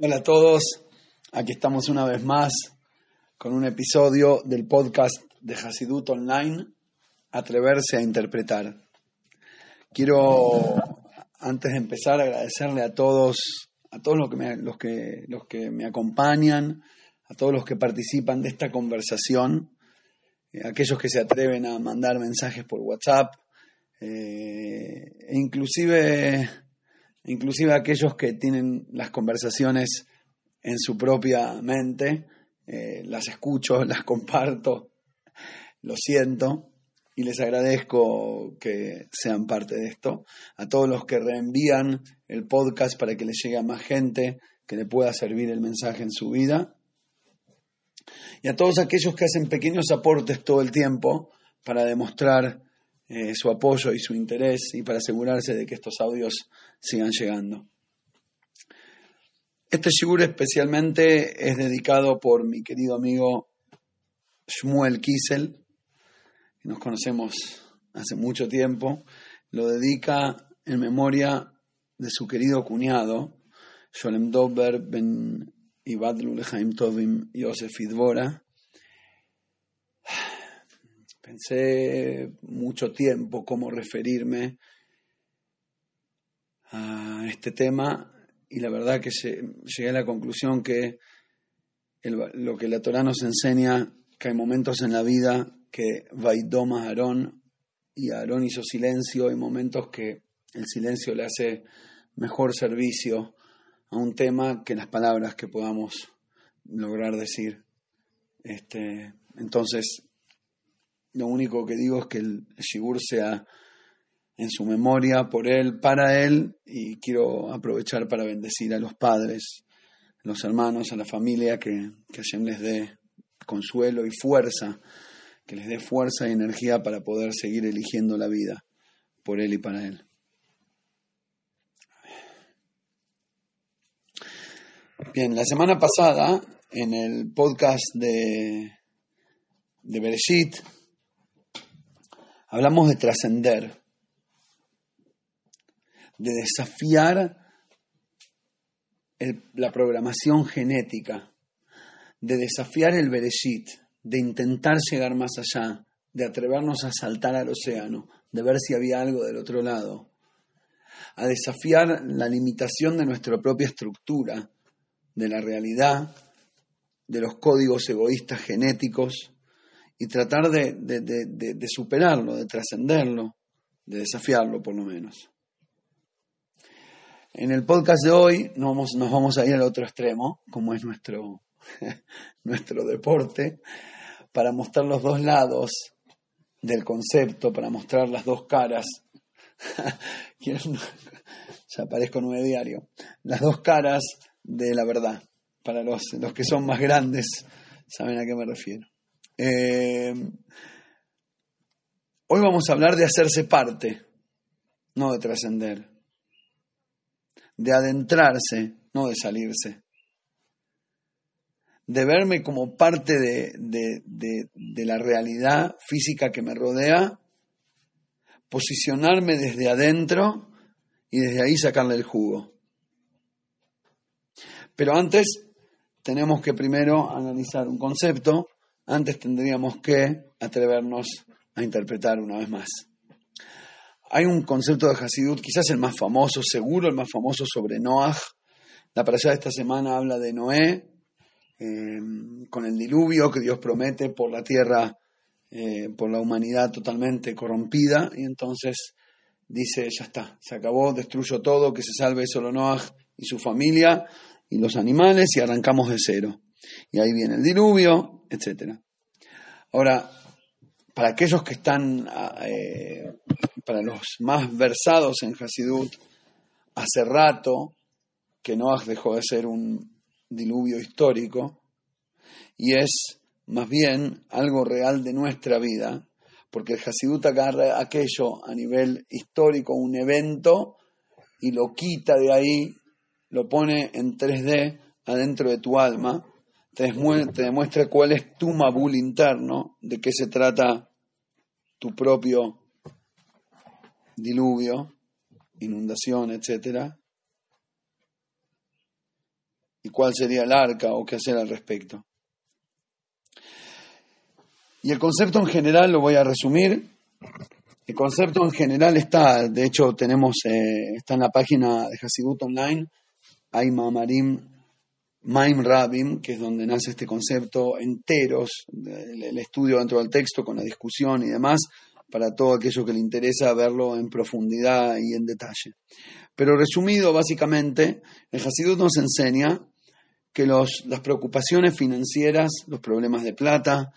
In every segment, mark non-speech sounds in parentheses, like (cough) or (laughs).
Hola a todos, aquí estamos una vez más con un episodio del podcast de Hasidut Online, Atreverse a Interpretar. Quiero, antes de empezar, agradecerle a todos, a todos los que me, los que, los que me acompañan, a todos los que participan de esta conversación, eh, aquellos que se atreven a mandar mensajes por WhatsApp, eh, e inclusive, inclusive aquellos que tienen las conversaciones en su propia mente, eh, las escucho, (laughs) las comparto, lo siento y les agradezco que sean parte de esto. A todos los que reenvían el podcast para que le llegue a más gente, que le pueda servir el mensaje en su vida. Y a todos aquellos que hacen pequeños aportes todo el tiempo para demostrar eh, su apoyo y su interés y para asegurarse de que estos audios sigan llegando. Este shigur especialmente es dedicado por mi querido amigo Shmuel Kiesel, nos conocemos hace mucho tiempo. Lo dedica en memoria de su querido cuñado, Sholem Dober ben Ibadlu Lechaim Tovim Yosef Idbora, Pensé mucho tiempo cómo referirme a este tema y la verdad que llegué a la conclusión que lo que la Torah nos enseña, que hay momentos en la vida que Vaidoma Aarón y Aarón hizo silencio, hay momentos que el silencio le hace mejor servicio a un tema que las palabras que podamos lograr decir. Este, entonces, lo único que digo es que el Shigur sea en su memoria, por él, para él, y quiero aprovechar para bendecir a los padres, a los hermanos, a la familia, que, que Hashem les dé consuelo y fuerza, que les dé fuerza y energía para poder seguir eligiendo la vida por él y para él. Bien, la semana pasada, en el podcast de, de Bereshit, Hablamos de trascender, de desafiar la programación genética, de desafiar el Bereshit, de intentar llegar más allá, de atrevernos a saltar al océano, de ver si había algo del otro lado, a desafiar la limitación de nuestra propia estructura, de la realidad, de los códigos egoístas genéticos, y tratar de, superarlo, de trascenderlo, de desafiarlo por lo menos. En el podcast de hoy nos vamos, nos vamos a ir al otro extremo, como es nuestro, (laughs) nuestro deporte, para mostrar los dos lados del concepto, para mostrar las dos caras. (laughs) ya aparezco nueve diario. Las dos caras de la verdad. Para los, los que son más grandes, saben a qué me refiero. Eh, hoy vamos a hablar de hacerse parte, no de trascender, de adentrarse, no de salirse, de verme como parte de, de la realidad física que me rodea, posicionarme desde adentro y desde ahí sacarle el jugo. Pero antes tenemos que primero analizar un concepto antes tendríamos que atrevernos a interpretar una vez más. Hay un concepto de Hasidut, quizás el más famoso, seguro el más famoso sobre Noah. La parasha de esta semana habla de Noé, em, con el diluvio que Dios promete por la tierra, eh, por la humanidad totalmente corrompida, y entonces dice, ya está, se acabó, destruyo todo, que se salve solo Noah y su familia y los animales, y arrancamos de cero. Y ahí viene el diluvio, etc. Ahora, para aquellos que están, eh, para los más versados en Hasidut, hace rato que Noah dejó de ser un diluvio histórico y es más bien algo real de nuestra vida, porque el Hasidut agarra aquello a nivel histórico, un evento, y lo quita de ahí, lo pone en 3D adentro de tu alma, te, demuestra cuál es tu mabul interno, de qué se trata tu propio diluvio, inundación, etc. y cuál sería el arca o qué hacer al respecto. Y el concepto en general lo voy a resumir. El concepto en general está, de hecho tenemos, eh, está en la página de Hasidut Online, hay Mamarim Maim Rabim, que es donde nace este concepto enteros, el estudio dentro del texto con la discusión y demás, para todo aquello que le interesa verlo en profundidad y en detalle. Pero resumido, básicamente, el Hasidut nos enseña que los, las preocupaciones financieras, los problemas de plata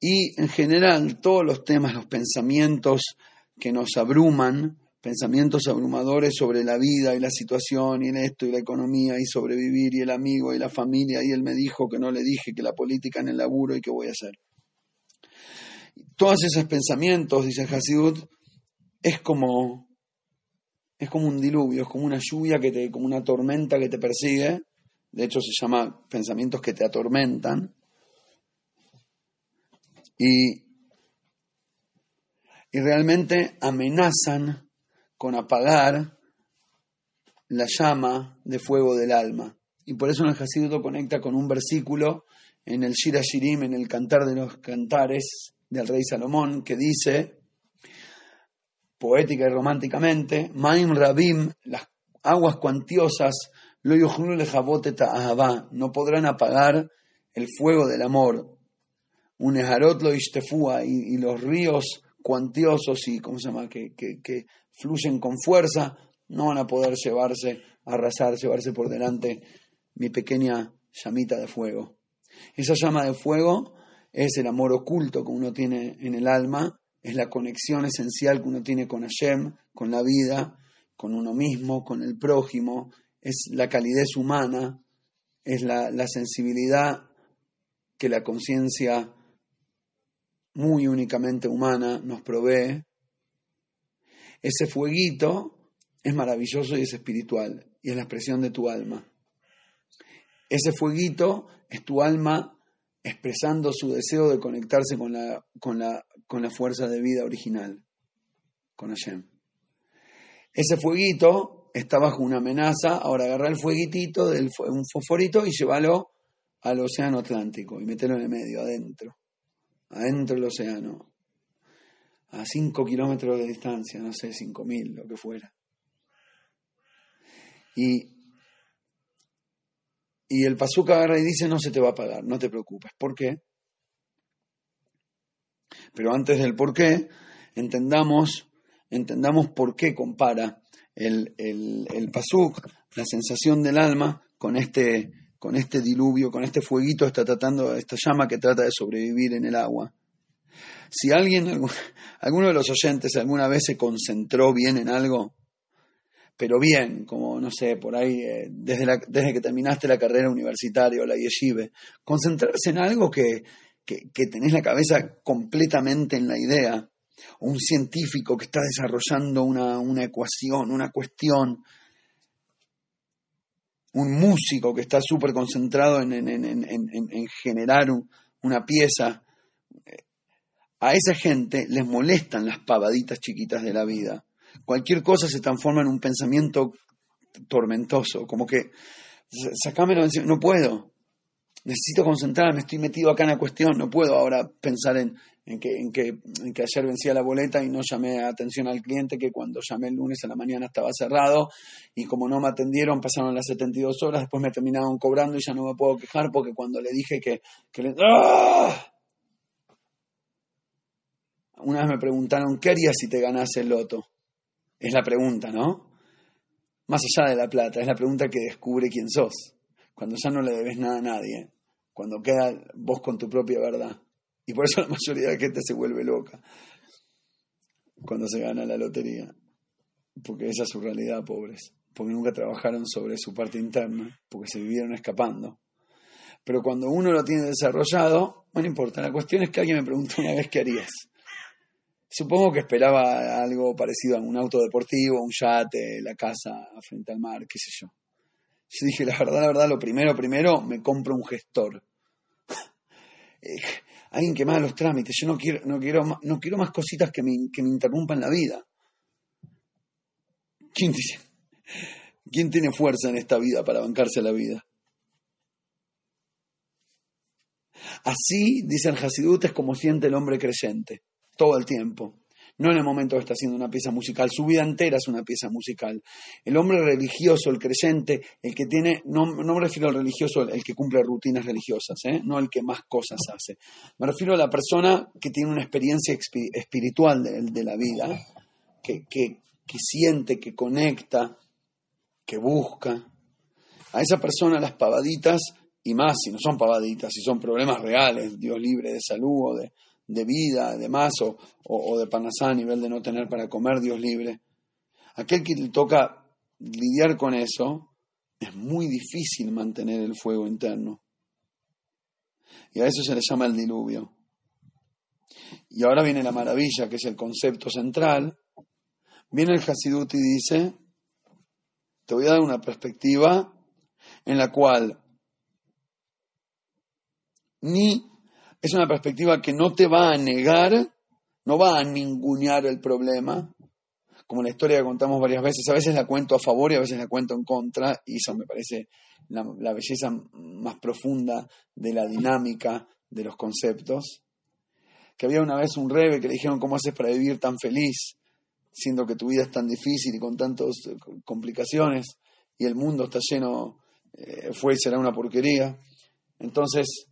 y en general todos los temas, los pensamientos que nos abruman, pensamientos abrumadores sobre la vida y la situación y en esto y la economía y sobrevivir y el amigo y la familia y él me dijo que no le dije que la política en el laburo y qué voy a hacer. Todos esos pensamientos, dice Hasidut, es como es como un diluvio, es como una lluvia que te, como una tormenta que te persigue. De hecho se llama pensamientos que te atormentan. Y, y realmente amenazan con apagar la llama de fuego del alma. Y por eso el Hasidut lo conecta con un versículo en el Shira Shirim, en el Cantar de los Cantares del Rey Salomón, que dice, poética y románticamente, Maim Rabim, las aguas cuantiosas, lo no podrán apagar el fuego del amor. Un ejarot lo y, y los ríos cuantiosos y, ¿cómo se llama?, que, que, fluyen con fuerza, no van a poder llevarse, arrasar, llevarse por delante mi pequeña llamita de fuego. Esa llama de fuego es el amor oculto que uno tiene en el alma, es la conexión esencial que uno tiene con Hashem, con la vida, con uno mismo, con el prójimo, es la calidez humana, es la, la sensibilidad que la conciencia muy únicamente humana nos provee ese fueguito es maravilloso y es espiritual y es la expresión de tu alma. Ese fueguito es tu alma expresando su deseo de conectarse con la, con la, con la fuerza de vida original, con Hashem. Ese fueguito está bajo una amenaza, ahora agarra el fueguitito, del, un fosforito y llévalo al océano Atlántico y mételo en el medio, adentro, adentro del océano a 5 kilómetros de distancia, no sé, 5.000, lo que fuera. Y, y el Pazuca agarra y dice, no se te va a pagar, no te preocupes. ¿Por qué? Pero antes del por qué, entendamos, entendamos por qué compara el, el, el la sensación del alma, con este, con este diluvio, con este fueguito, está tratando, esta llama que trata de sobrevivir en el agua. Si alguien, alguno de los oyentes alguna vez se concentró bien en algo, pero bien, como no sé, por ahí, eh, desde, desde que terminaste la carrera universitaria o la yeshive, concentrarse en algo que, que, que tenés la cabeza completamente en la idea, un científico que está desarrollando una, una ecuación, una cuestión, un músico que está súper concentrado en, en, en, en generar una pieza, a esa gente les molestan las pavaditas chiquitas de la vida. Cualquier cosa se transforma en un pensamiento tormentoso, como que, sacámelo, no puedo, necesito concentrarme, estoy metido acá en la cuestión, no puedo ahora pensar en, que, en, que, que ayer vencía la boleta y no llamé atención al cliente, que cuando llamé el lunes a la mañana estaba cerrado y como no me atendieron pasaron las 72 horas, después me terminaron cobrando y ya no me puedo quejar porque cuando le dije que, que le... ¡Ah! Una vez me preguntaron, ¿qué harías si te ganase el loto? Es la pregunta, ¿no? Más allá de la plata, es la pregunta que descubre quién sos. Cuando ya no le debes nada a nadie, cuando queda vos con tu propia verdad. Y por eso la mayoría de la gente se vuelve loca cuando se gana la lotería. Porque esa es su realidad, pobres. Porque nunca trabajaron sobre su parte interna, porque se vivieron escapando. Pero cuando uno lo tiene desarrollado, no importa. La cuestión es que alguien me preguntó una vez qué harías. Supongo que esperaba algo parecido a un auto deportivo, un yate, la casa frente al mar, qué sé yo. (laughs) Yo dije, la verdad, la verdad, lo primero, primero, me compro un gestor. (laughs) Eh, alguien que me los trámites. Yo no quiero, no quiero, no quiero más cositas que me, que me interrumpan la vida. ¿Quién dice? (laughs) ¿Quién tiene fuerza en esta vida para bancarse la vida? Así, dice el Hasidut, es como siente el hombre creyente, todo el tiempo. No en el momento que está haciendo una pieza musical, su vida entera es una pieza musical. El hombre religioso, el creyente, el que tiene, no, me refiero al religioso, el que cumple rutinas religiosas, ¿eh? no el que más cosas hace. Me refiero a la persona que tiene una experiencia espiritual de, la vida, que, que siente, que conecta, que busca. A esa persona las pavaditas, y más si no son pavaditas, si son problemas reales, Dios libre de salud o de, de vida, de más, o, de panasá a nivel de no tener para comer, Dios libre. Aquel que le toca lidiar con eso, es muy difícil mantener el fuego interno. Y a eso se le llama el diluvio. Y ahora viene la maravilla, que es el concepto central. Viene el Hasidut y dice, te voy a dar una perspectiva en la cual ni es una perspectiva que no te va a negar, no va a ningunear el problema, como la historia que contamos varias veces, a veces la cuento a favor y a veces la cuento en contra, y eso me parece la, belleza más profunda de la dinámica de los conceptos. Que había una vez un rebe que le dijeron, ¿cómo haces para vivir tan feliz, siendo que tu vida es tan difícil y con tantas complicaciones, y el mundo está lleno, eh, fue y será una porquería? Entonces,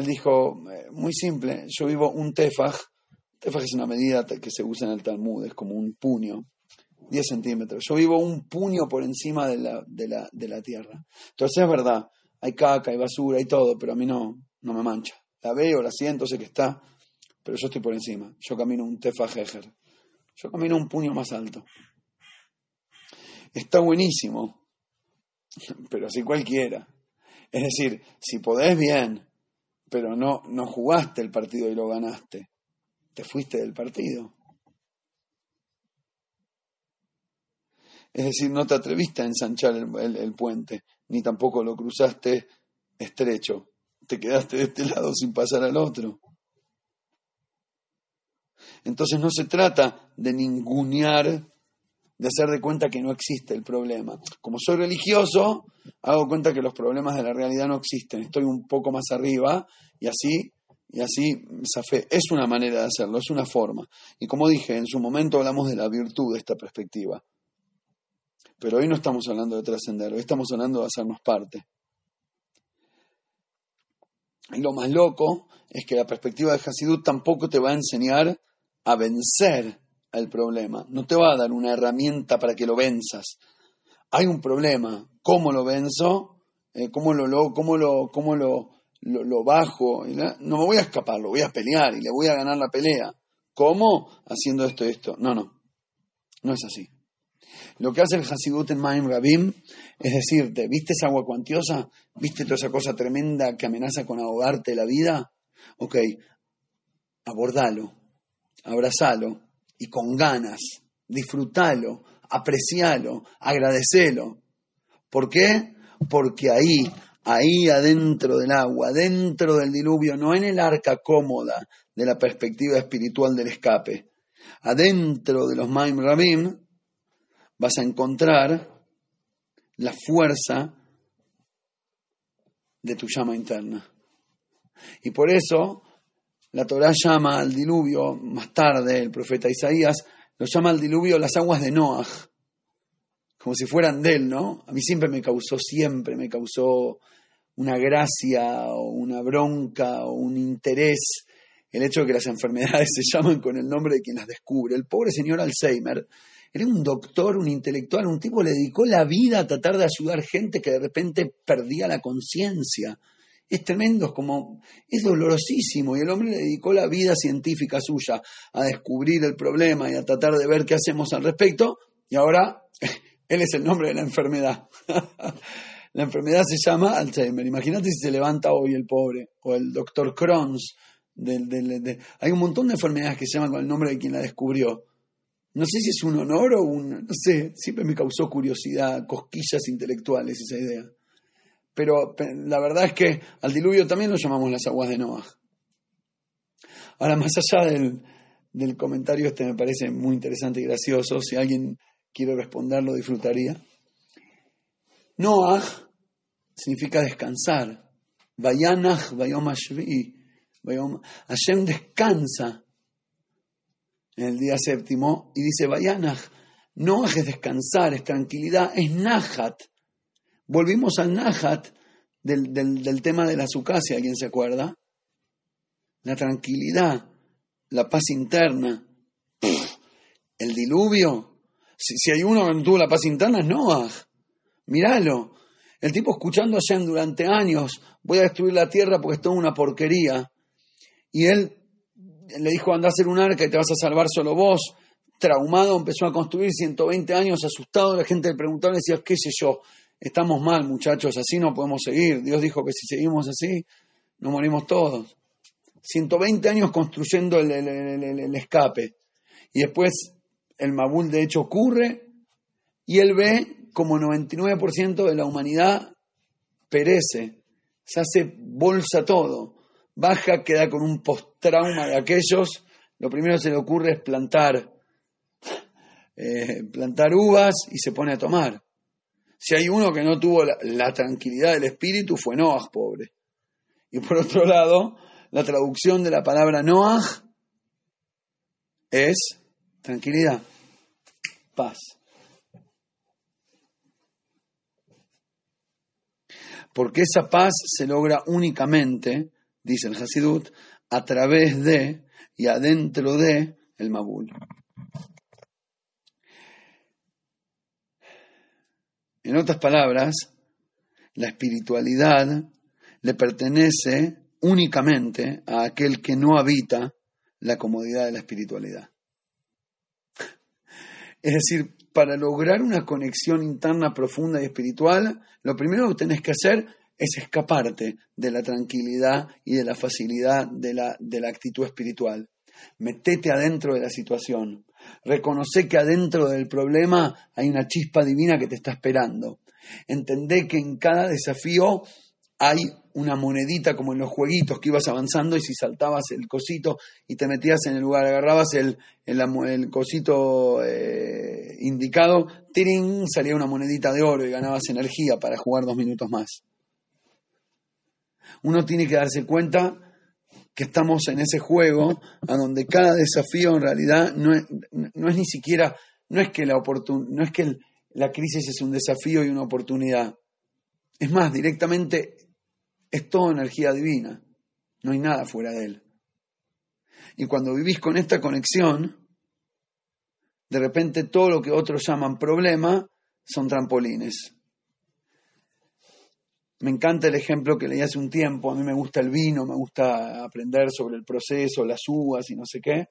él dijo, eh, muy simple, yo vivo un tefaj. Tefaj es una medida que se usa en el Talmud, es como un puño, 10 centímetros. Yo vivo un puño por encima de la, de la, de la tierra. Entonces es verdad, hay caca, hay basura, y todo, pero a mí no, no me mancha. La veo, la siento, sé que está, pero yo estoy por encima. Yo camino un tefaj ejer. Yo camino un puño más alto. Está buenísimo, (laughs) pero así cualquiera. Es decir, si podés bien, pero no, no jugaste el partido y lo ganaste. Te fuiste del partido. Es decir, no te atreviste a ensanchar el, puente, ni tampoco lo cruzaste estrecho. Te quedaste de este lado sin pasar al otro. Entonces no se trata de ningunear de hacer de cuenta que no existe el problema. Como soy religioso, hago cuenta que los problemas de la realidad no existen. Estoy un poco más arriba y así, y así, Es una manera de hacerlo, es una forma. Y como dije, en su momento hablamos de la virtud de esta perspectiva. Pero hoy no estamos hablando de trascender, hoy estamos hablando de hacernos parte. Y lo más loco es que la perspectiva de Hasidut tampoco te va a enseñar a vencer el problema. No te va a dar una herramienta para que lo venzas. Hay un problema. ¿Cómo lo venzo? Eh, ¿Cómo lo, lo, cómo lo, cómo lo, lo, bajo? No me voy a escapar, lo voy a pelear y le voy a ganar la pelea. ¿Cómo? Haciendo esto y esto. No, no. No es así. Lo que hace el Hasidut en Maim Rabim es decirte, ¿viste esa agua cuantiosa? ¿Viste toda esa cosa tremenda que amenaza con ahogarte la vida? Ok, abordalo, abrazalo, y con ganas. Disfrútalo, aprecialo, agradecelo. ¿Por qué? Porque ahí, ahí adentro del agua, dentro del diluvio, no en el arca cómoda de la perspectiva espiritual del escape, adentro de los Maim Rabim, vas a encontrar la fuerza de tu llama interna. Y por eso la Torah llama al diluvio, más tarde el profeta Isaías lo llama al diluvio las aguas de Noah, como si fueran de él, ¿no? A mí siempre me causó, siempre me causó una gracia o una bronca o un interés el hecho de que las enfermedades (laughs) se llaman con el nombre de quien las descubre. El pobre señor Alzheimer era un doctor, un intelectual, un tipo le dedicó la vida a tratar de ayudar gente que de repente perdía la conciencia es tremendo, es como, es dolorosísimo. Y el hombre le dedicó la vida científica suya a descubrir el problema y a tratar de ver qué hacemos al respecto. Y ahora (laughs) él es el nombre de la enfermedad. (laughs) la enfermedad se llama Alzheimer. Imagínate si se levanta hoy el pobre, o el doctor Crohn's. hay un montón de enfermedades que se llaman con el nombre de quien la descubrió. No sé si es un honor o un, no sé, siempre me causó curiosidad, cosquillas intelectuales esa idea pero la verdad es que al diluvio también lo llamamos las aguas de Noah. Ahora, más allá del, comentario, este me parece muy interesante y gracioso, si alguien quiere responderlo, disfrutaría. Noah significa descansar, Vayanach Vayom Ashvi. Hashem descansa en el día séptimo y dice Vayanach. No es descansar, es tranquilidad, es Nahat. Volvimos al Nahat del, del, tema de la sucasia, ¿alguien se acuerda? La tranquilidad, la paz interna, el diluvio. Si, si, hay uno que no la paz interna es Noah. Míralo. El tipo escuchando a durante años, voy a destruir la tierra porque es toda una porquería. Y él le dijo, anda a hacer un arca y te vas a salvar solo vos. Traumado, empezó a construir 120 años, asustado. La gente le preguntaba, decía, qué sé yo, estamos mal muchachos, así no podemos seguir. Dios dijo que si seguimos así, nos morimos todos. 120 años construyendo el, escape. Y después el Mabul de hecho ocurre y él ve como 99% de la humanidad perece, se hace bolsa todo, baja, queda con un post-trauma de aquellos, lo primero que se le ocurre es plantar, eh, plantar uvas y se pone a tomar. Si hay uno que no tuvo la, tranquilidad del espíritu fue Noah, pobre. Y por otro lado, la traducción de la palabra Noah es tranquilidad, paz. porque esa paz se logra únicamente, dice el Hasidut, a través de y adentro de el Mabul. En otras palabras, la espiritualidad le pertenece únicamente a aquel que no habita la comodidad de la espiritualidad. Es decir, para lograr una conexión interna profunda y espiritual, lo primero que tenés que hacer es escaparte de la tranquilidad y de la facilidad de la, de la actitud espiritual. Metete adentro de la situación. Reconoce que adentro del problema hay una chispa divina que te está esperando. Entendé que en cada desafío hay una monedita como en los jueguitos que ibas avanzando y si saltabas el cosito y te metías en el lugar, agarrabas el, el, cosito eh, indicado, tirín, salía una monedita de oro y ganabas energía para jugar dos minutos más. Uno tiene que darse cuenta que estamos en ese juego a donde cada desafío en realidad no es, no es ni siquiera, no es que la no es que la crisis es un desafío y una oportunidad. Es más, directamente es toda energía divina, no hay nada fuera de él. Y cuando vivís con esta conexión, de repente todo lo que otros llaman problema son trampolines. Me encanta el ejemplo que leí hace un tiempo, a mí me gusta el vino, me gusta aprender sobre el proceso, las uvas y no sé qué.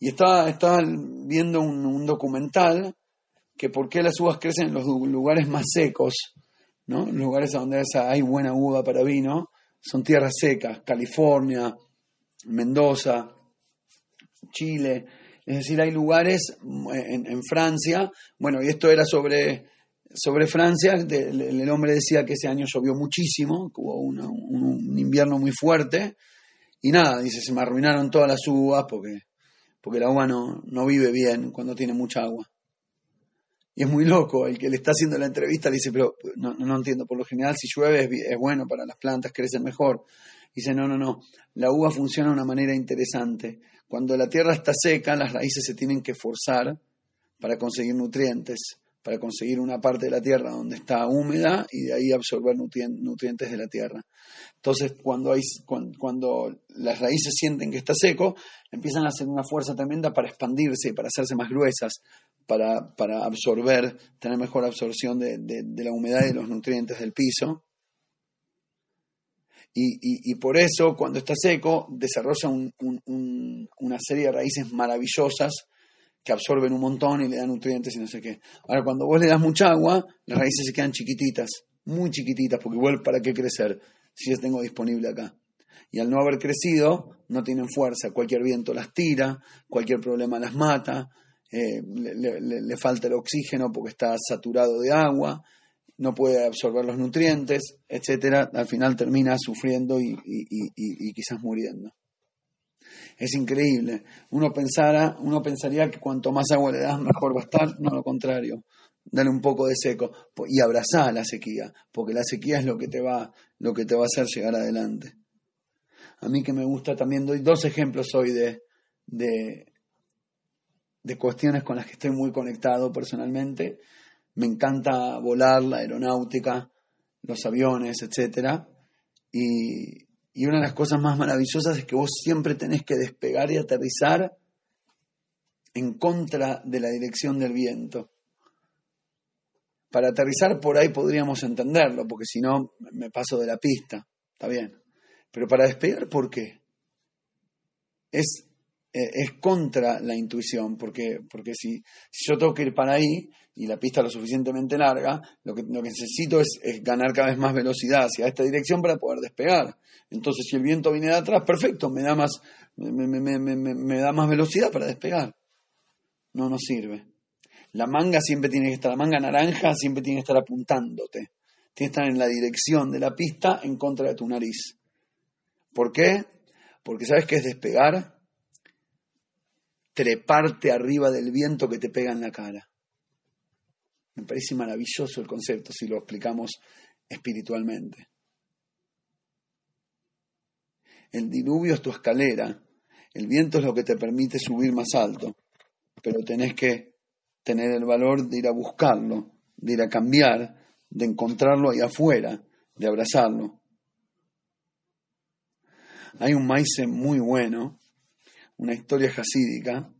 Y estaba, estaba viendo un, documental que por qué las uvas crecen en los lugares más secos ¿no? Los lugares donde hay buena uva para vino son tierras secas, California, Mendoza, Chile, es decir, hay lugares en, Francia, bueno, y esto era sobre, sobre Francia, el, hombre decía que ese año llovió muchísimo, hubo un, invierno muy fuerte, y nada, dice, se me arruinaron todas las uvas porque, porque la uva no, no vive bien cuando tiene mucha agua. Y es muy loco, el que le está haciendo la entrevista le dice, pero no, no entiendo, por lo general si llueve es, bueno para las plantas, crecen mejor. Dice, no, no, no, la uva funciona de una manera interesante. Cuando la tierra está seca, las raíces se tienen que forzar para conseguir nutrientes, para conseguir una parte de la tierra donde está húmeda y de ahí absorber nutrientes de la tierra. Entonces, cuando, las raíces sienten que está seco, empiezan a hacer una fuerza tremenda para expandirse para hacerse más gruesas, para, absorber, tener mejor absorción de, la humedad y de los nutrientes del piso. Y, por eso, cuando está seco, desarrolla una serie de raíces maravillosas que absorben un montón y le dan nutrientes y no sé qué. Ahora, cuando vos le das mucha agua, las raíces se quedan chiquititas, muy chiquititas, porque igual, ¿para qué crecer si las tengo disponible acá? Y al no haber crecido, no tienen fuerza. Cualquier viento las tira, cualquier problema las mata, eh, le, falta el oxígeno porque está saturado de agua, no puede absorber los nutrientes, etcétera, al final termina sufriendo y, quizás muriendo. Es increíble. Uno, pensara, uno pensaría que cuanto más agua le das, mejor va a estar. No, lo contrario. dale un poco de seco y abrazá la sequía, porque la sequía es lo que te va, lo que te va a hacer llegar adelante. A mí que me gusta también, doy dos ejemplos hoy de, de, de cuestiones con las que estoy muy conectado personalmente. Me encanta volar, la aeronáutica, los aviones, etc. Y, y una de las cosas más maravillosas es que vos siempre tenés que despegar y aterrizar en contra de la dirección del viento. Para aterrizar por ahí podríamos entenderlo, porque si no me paso de la pista, está bien. Pero para despegar, ¿por qué? Es, eh, es contra la intuición, porque, porque si, yo tengo que ir para ahí y la pista es lo suficientemente larga, lo que, lo que necesito es, ganar cada vez más velocidad hacia esta dirección para poder despegar. Entonces, si el viento viene de atrás, perfecto, me da más, me da más velocidad para despegar no nos sirve. La manga siempre tiene que estar, la manga naranja siempre tiene que estar apuntándote. Tiene que estar en la dirección de la pista en contra de tu nariz. ¿Por qué? Porque sabes que es despegar, treparte arriba del viento que te pega en la cara. Me parece maravilloso el concepto si lo explicamos espiritualmente. El diluvio es tu escalera, el viento es lo que te permite subir más alto pero tenés que tener el valor de ir a buscarlo, de ir a cambiar, de encontrarlo ahí afuera, de abrazarlo. Hay un maíz muy bueno, una historia jasídica,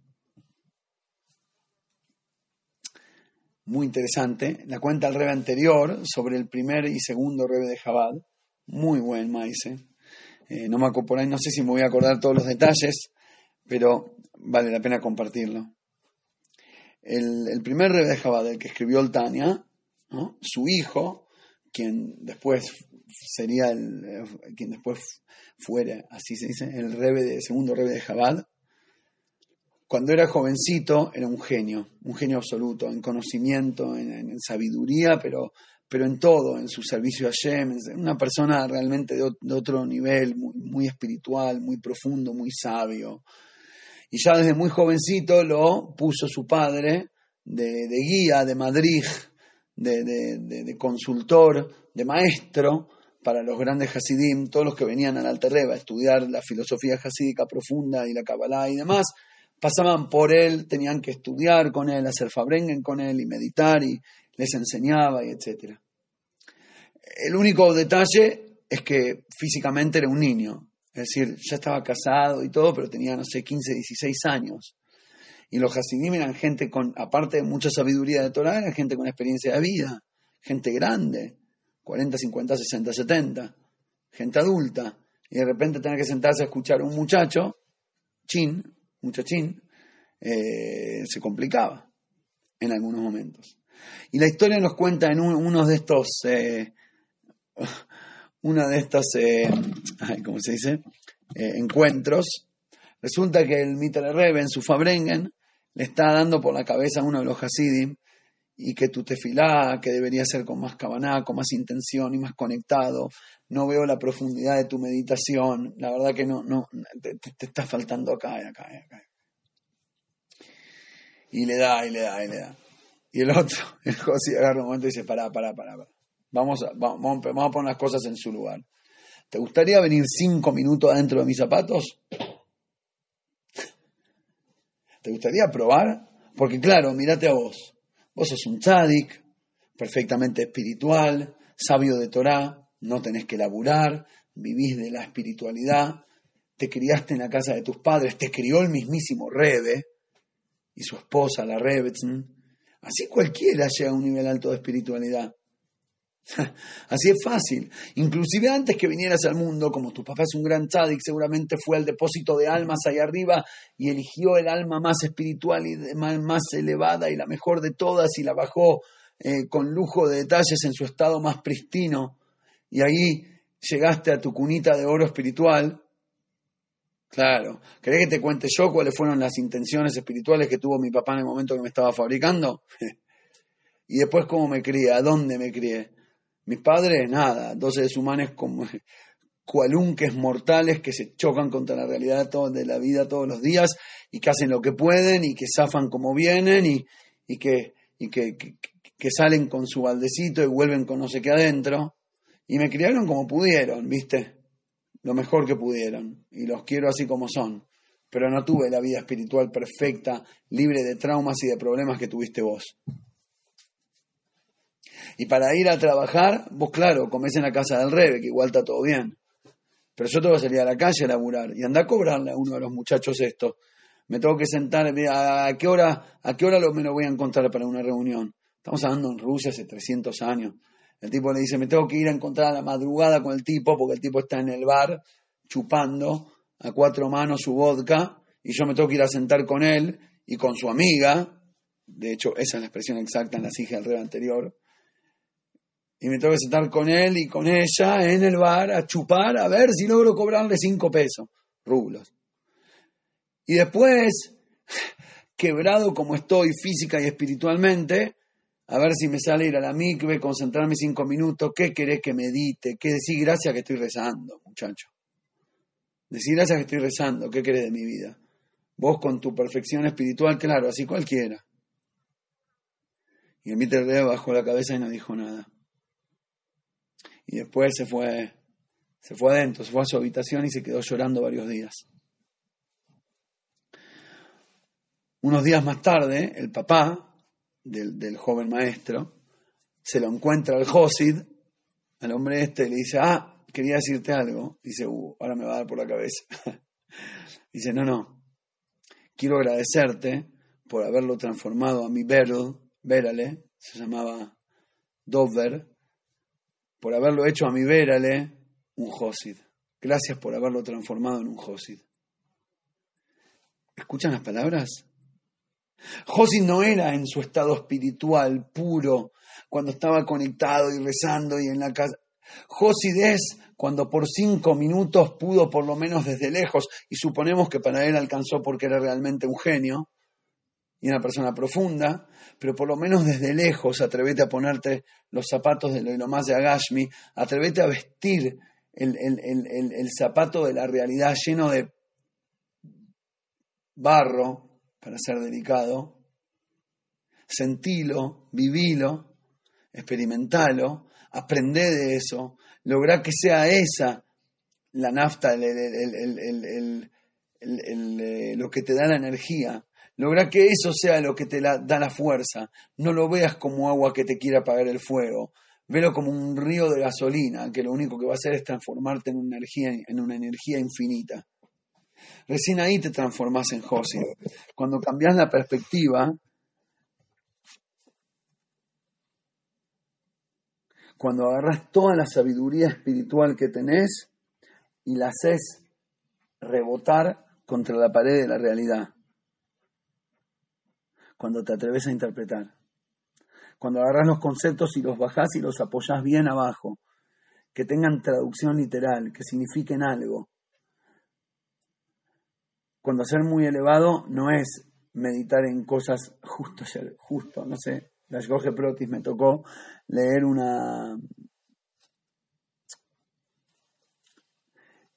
muy interesante. La cuenta el rebe anterior sobre el primer y segundo rebe de Jabal. Muy buen maíz. Eh, no me por ahí, no sé si me voy a acordar todos los detalles, pero vale la pena compartirlo el, primer Rebbe de Jabad, que escribió el Tania, su hijo, quien después sería el, eh, quien después fuera, así se dice, el Rebbe de, segundo Rebbe de Jabad, cuando era jovencito era un genio, un genio absoluto, en conocimiento, en, sabiduría, pero, pero en todo, en su servicio a Shem, una persona realmente de, otro nivel, muy, espiritual, muy profundo, muy sabio, y ya desde muy jovencito lo puso su padre de, guía, de Madrid, de, consultor, de maestro para los grandes Hasidim, todos los que venían al Alterreba a estudiar la filosofía hasídica profunda y la Kabbalah y demás, pasaban por él, tenían que estudiar con él, hacer fabrengen con él y meditar y les enseñaba y etc. El único detalle es que físicamente era un niño, es decir, ya estaba casado y todo, pero tenía, no sé, 15, 16 años. Y los Hasidim eran gente con, aparte de mucha sabiduría de Torah, eran gente con experiencia de vida, gente grande, 40, 50, 60, 70, gente adulta. Y de repente tener que sentarse a escuchar a un muchacho, chin, muchachín, eh, se complicaba en algunos momentos. Y la historia nos cuenta en uno de estos eh, (laughs) una de estas, eh, ¿cómo se dice? Encuentros, resulta que el Mitre Rebe en su Fabrengen le está dando por la cabeza a uno de los Hasidim y que tu tefilá, que debería ser con más cabaná, con más intención y más conectado, no veo la profundidad de tu meditación, la verdad que no, no, te, está faltando acá y acá y acá. Y le da, y le da, y le da. Y el otro, (laughs) el José agarra un momento y dice, pará, pará, pará, pará. Vamos a, vamos, a poner las cosas en su lugar. ¿Te gustaría venir cinco minutos adentro de mis zapatos? (laughs) ¿Te gustaría probar? Porque claro, mírate a vos. Vos sos un tzadik, perfectamente espiritual, sabio de Torah, no tenés que laburar, vivís de la espiritualidad, te criaste en la casa de tus padres, te crió el mismísimo Rebe y su esposa, la Rebetzin. Así cualquiera llega a un nivel alto de espiritualidad. (laughs) Así es fácil. Inclusive antes que vinieras al mundo, como tu papá es un gran tzadik, seguramente fue al depósito de almas ahí arriba y eligió el alma más espiritual y más elevada y la mejor de todas y la bajó eh, con lujo de detalles en su estado más pristino. Y ahí llegaste a tu cunita de oro espiritual. Claro. ¿Querés que te cuente yo cuáles fueron las intenciones espirituales que tuvo mi papá en el momento que me estaba fabricando? (laughs) y después cómo me crié, a dónde me crié. Mis padres, nada, dos seres humanos como (laughs) cualunques mortales que se chocan contra la realidad de la vida todos los días y que hacen lo que pueden y que zafan como vienen y, que, que salen con su baldecito y vuelven con no sé qué adentro. Y me criaron como pudieron, ¿viste? Lo mejor que pudieron. Y los quiero así como son. Pero no tuve la vida espiritual perfecta, libre de traumas y de problemas que tuviste vos. Y para ir a trabajar, vos claro, comés en la casa del rebe, que igual está todo bien. Pero yo tengo que salir a la calle a laburar y anda a cobrarle a uno de los muchachos esto. Me tengo que sentar, ¿a qué hora, a qué hora me lo voy a encontrar para una reunión? Estamos hablando en Rusia hace 300 años. El tipo le dice, me tengo que ir a encontrar a la madrugada con el tipo porque el tipo está en el bar chupando a cuatro manos su vodka y yo me tengo que ir a sentar con él y con su amiga. De hecho, esa es la expresión exacta en la hija del rey anterior y me tengo que sentar con él y con ella en el bar a chupar a ver si logro cobrarle cinco pesos, rublos. Y después, quebrado como estoy física y espiritualmente, a ver si me sale ir a la mikve, concentrarme cinco minutos, ¿qué querés que medite? ¿Qué decir gracias que estoy rezando, muchacho? Decir gracias que estoy rezando, ¿qué querés de mi vida? Vos con tu perfección espiritual, claro, así cualquiera. Y el Mitter bajó la cabeza y no dijo nada. Y después se fue, se fue adentro, se fue a su habitación y se quedó llorando varios días. Unos días más tarde, el papá del, joven maestro se lo encuentra al Josid, al hombre este, y le dice, ah, quería decirte algo. Dice, uh, ahora me va a dar por la cabeza. (laughs) dice, no, no, quiero agradecerte por haberlo transformado a mi Beryl, Berale, se llamaba Dover, por haberlo hecho a mi Vérale un Josid. Gracias por haberlo transformado en un Josid. ¿Escuchan las palabras? Josid no era en su estado espiritual puro cuando estaba conectado y rezando y en la casa. Josid es cuando por cinco minutos pudo por lo menos desde lejos, y suponemos que para él alcanzó porque era realmente un genio, y una persona profunda, pero por lo menos desde lejos atrevete a ponerte los zapatos de lo más de Agashmi, atrevete a vestir el, el, zapato de la realidad lleno de barro, para ser delicado, sentilo, vivilo, experimentalo, aprende de eso, lograr que sea esa la nafta, lo que te da la energía, Logra que eso sea lo que te da la fuerza. No lo veas como agua que te quiera apagar el fuego. Velo como un río de gasolina que lo único que va a hacer es transformarte en una energía, en una energía infinita. Recién ahí te transformas en Josi. Cuando cambias la perspectiva, cuando agarras toda la sabiduría espiritual que tenés y la haces rebotar contra la pared de la realidad cuando te atreves a interpretar. Cuando agarras los conceptos y los bajás y los apoyás bien abajo, que tengan traducción literal, que signifiquen algo. Cuando ser muy elevado no es meditar en cosas justo, justo, no sé, la Jorge Protis me tocó leer una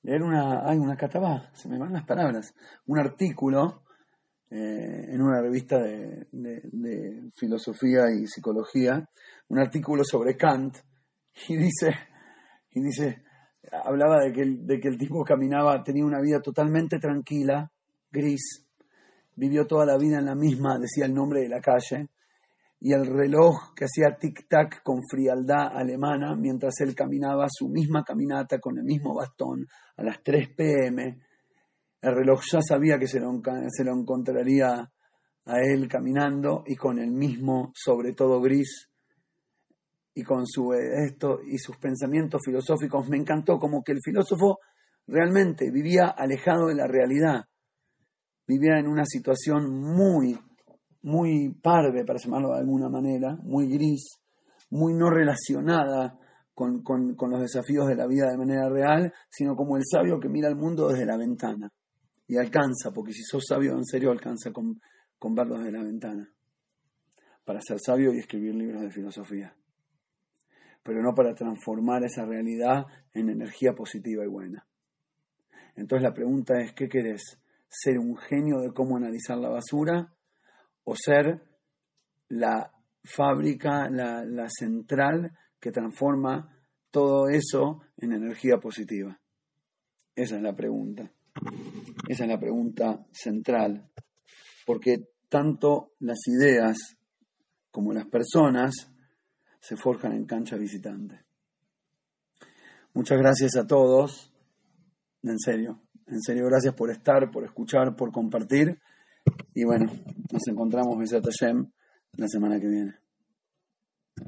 leer una, ay, una catabá, se me van las palabras, un artículo eh, en una revista de, filosofía y psicología un artículo sobre Kant y dice, y dice hablaba de que, el, de que el tipo caminaba, tenía una vida totalmente tranquila, gris, vivió toda la vida en la misma, decía el nombre de la calle, y el reloj que hacía tic-tac con frialdad alemana mientras él caminaba su misma caminata con el mismo bastón a las 3 pm el reloj ya sabía que se lo, se lo encontraría a él caminando y con el mismo, sobre todo gris, y con su eh, esto y sus pensamientos filosóficos. Me encantó como que el filósofo realmente vivía alejado de la realidad, vivía en una situación muy, muy parve, para llamarlo de alguna manera, muy gris, muy no relacionada con, con los desafíos de la vida de manera real, sino como el sabio que mira el mundo desde la ventana y alcanza, porque si sos sabio en serio alcanza con, con verlos de la ventana, para ser sabio y escribir libros de filosofía, pero no para transformar esa realidad en energía positiva y buena. Entonces la pregunta es, ¿qué querés? ¿Ser un genio de cómo analizar la basura o ser la fábrica, la, la central que transforma todo eso en energía positiva? Esa es la pregunta. Esa es la pregunta central. Porque tanto las ideas como las personas se forjan en cancha visitante. Muchas gracias a todos. En serio, en serio, gracias por estar, por escuchar, por compartir. Y bueno, nos encontramos, Besat Hashem, la semana que viene.